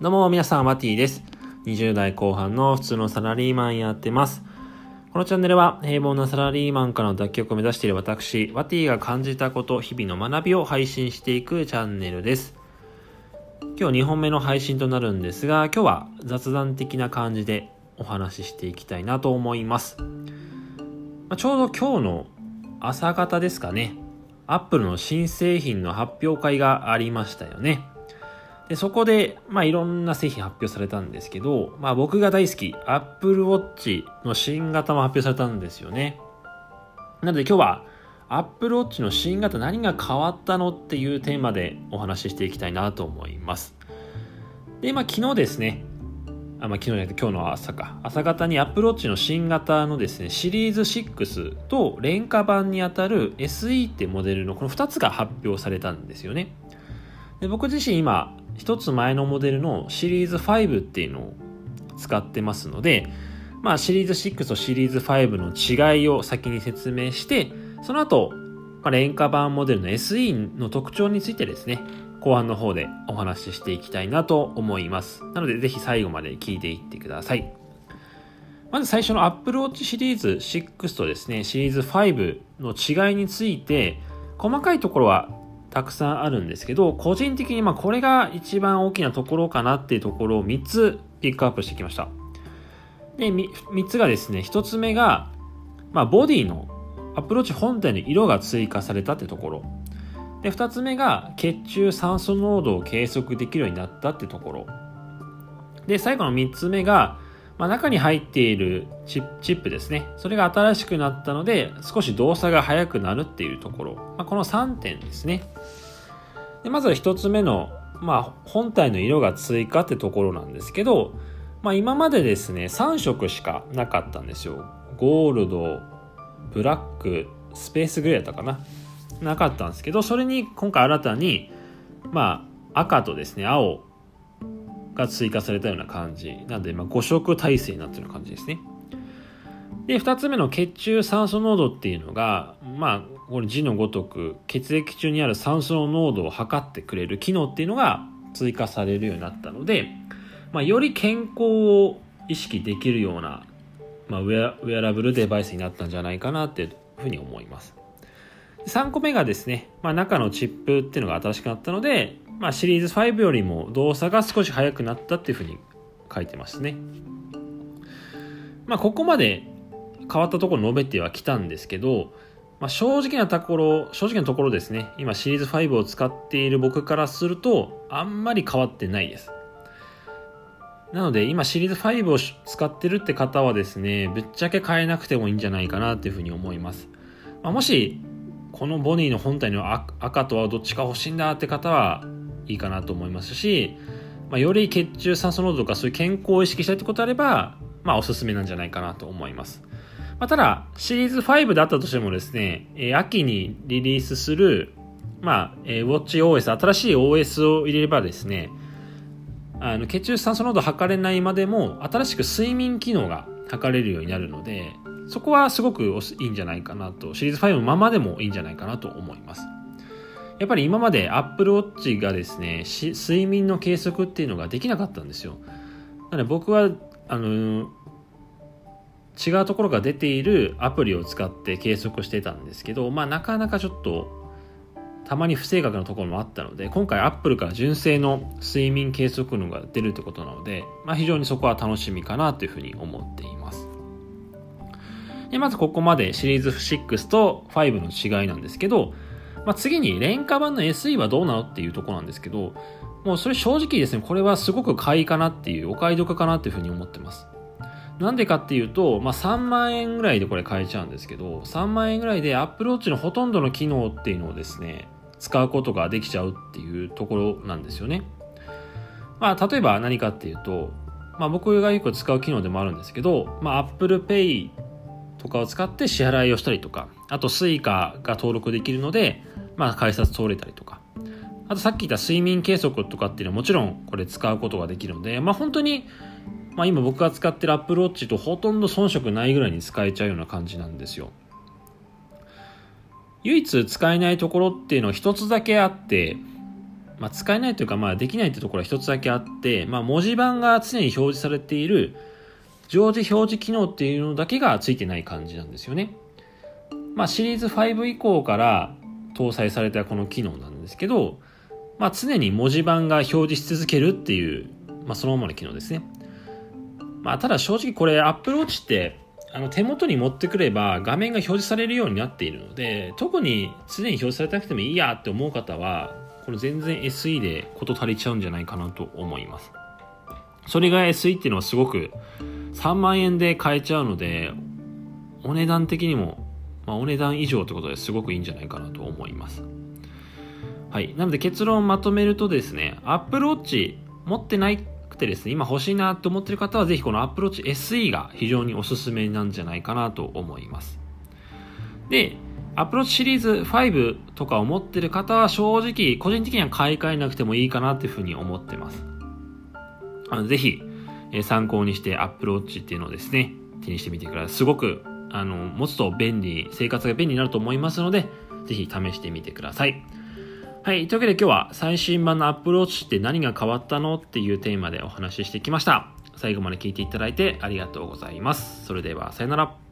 どうも皆さん、マティです。20代後半の普通のサラリーマンやってます。このチャンネルは平凡なサラリーマンからの脱却を目指している私、ワティが感じたこと、日々の学びを配信していくチャンネルです。今日2本目の配信となるんですが、今日は雑談的な感じでお話ししていきたいなと思います。まちょうど今日の朝方ですかね、アップルの新製品の発表会がありましたよね。で、そこで、まあ、いろんな製品発表されたんですけど、まあ、僕が大好き、Apple Watch の新型も発表されたんですよね。なので今日は、Apple Watch の新型何が変わったのっていうテーマでお話ししていきたいなと思います。で、まあ、昨日ですね、あ、まあ、昨日じゃなくて今日の朝か。朝方に Apple Watch の新型のですね、シリーズ6と廉価版にあたる SE ってモデルのこの2つが発表されたんですよね。で僕自身今、一つ前のモデルのシリーズ5っていうのを使ってますので、まあシリーズ6とシリーズ5の違いを先に説明して、その後、まあ、廉価版モデルの SE の特徴についてですね、後半の方でお話ししていきたいなと思います。なのでぜひ最後まで聞いていってください。まず最初の Apple Watch シリーズ6とですね、シリーズ5の違いについて、細かいところはたくさんあるんですけど、個人的にまこれが一番大きなところかなっていうところを3つピックアップしてきました。で、3, つがですね、1つ目が、まあ、ボディのアプローチ本体の色が追加されたってところ。で、2つ目が血中酸素濃度を計測できるようになったってところ。で、最後の3つ目が、まあ、中に入っているチップですね。それが新しくなったので、少し動作が速くなるっていうところ。まあ、この3点ですね。でまずは1つ目の、まあ、本体の色が追加ってところなんですけど、まあ、今までですね、3色しかなかったんですよ。ゴールド、ブラック、スペースグレーだったかな。なかったんですけど、それに今回新たに、まあ、赤とですね、青が追加されたような感じ。なんで、まあ、5色体制になってる感じですね。で、2つ目の血中酸素濃度っていうのが、まあ、これ字のごとく血液中にある酸素の濃度を測ってくれる機能っていうのが追加されるようになったので、まあ、より健康を意識できるような、まあ、ウェアウェアラブルデバイスになったんじゃないかなっていうふうに思います。3個目がですね、まあ、中のチップっていうのが新しくなったので、まあ、シリーズ5よりも動作が少し速くなったっていうふうに書いてますね。まあ、ここまで変わったところ述べてはきたんですけど、まあ、正直なところ、正直なところですね、今シリーズ5を使っている僕からすると、あんまり変わってないです。なので、今シリーズ5を使ってるって方はですね、ぶっちゃけ変えなくてもいいんじゃないかなっていうふうに思います。まあ、もし、このボニーの本体の赤とはどっちか欲しいんだって方はいいかなと思いますし、まあ、より血中酸素濃度とかそういう健康を意識したいってことあれば、まあ、おすすめなんじゃないかなと思います。まあ、ただ、シリーズ5だったとしてもですね、え、秋にリリースする、まあ、えー、WatchOS、新しい OS を入れればですね、あの血中酸素濃度測れないまでも、新しく睡眠機能が測れるようになるので、そこはすごくいいんじゃないかなと、シリーズ5のままでもいいんじゃないかなと思います。やっぱり今まで Apple Watch がですね、睡眠の計測っていうのができなかったんですよ。なので僕は、あの、違うところが出ているアプリを使って計測してたんですけど、まあなかなかちょっとたまに不正確なところもあったので、今回 Apple から純正の睡眠計測のが出るってことなので、まあ非常にそこは楽しみかなというふうに思っています。で、まずここまでシリーズ6と5の違いなんですけど、まあ、次に廉価版の SE はどうなのっていうとこなんですけど、もうそれ正直ですね、これはすごく買いかなっていう、お買い得かなっていうふうに思ってます。なんでかっていうと、まあ、3万円ぐらいでこれ買えちゃうんですけど、3万円ぐらいで Apple Watch のほとんどの機能っていうのをですね、使うことができちゃうっていうところなんですよね。まあ、例えば何かっていうと、まあ、僕がよく使う機能でもあるんですけど、まあ、Apple Pay とかを使って支払いをしたりとか、あと Suica が登録できるので、まあ、改札通れたりとか、あとさっき言った睡眠計測とかっていうのはもちろんこれ使うことができるので、まあ本当にまあ、今僕が使ってる Apple Watch とほとんど遜色ないぐらいに使えちゃうような感じなんですよ。唯一使えないところっていうのは一つだけあって、まあ、使えないというか、まあ、できないというところは一つだけあって、まあ、文字盤が常に表示されている常時表示機能っていうのだけがついてない感じなんですよね。まあ、シリーズ5以降から搭載されたこの機能なんですけど、まあ、常に文字盤が表示し続けるっていう、まあ、そのままの機能ですね。まあ、ただ正直これ Apple Watch ってあの手元に持ってくれば画面が表示されるようになっているので特に常に表示されなくてもいいやって思う方はこれ全然 SE で事足りちゃうんじゃないかなと思いますそれが SE っていうのはすごく3万円で買えちゃうのでお値段的にも、まあ、お値段以上ってことですごくいいんじゃないかなと思いますはいなので結論をまとめるとですね Apple Watch 持ってないてですね、今欲しいなと思ってる方はぜひこの Apple Watch SE が非常におすすめなんじゃないかなと思います。で、Apple Watch シリーズ5とかを持ってる方は正直個人的には買い替えなくてもいいかなっていうふうに思ってます。あのぜひ、え参考にして Apple Watch っていうのをですね、手にしてみてください。すごくあの持つと便利、生活が便利になると思いますので、ぜひ試してみてください。はい。というわけで今日は最新版の Apple Watch って何が変わったのっていうテーマでお話ししてきました。最後まで聞いていただいてありがとうございます。それではさよなら。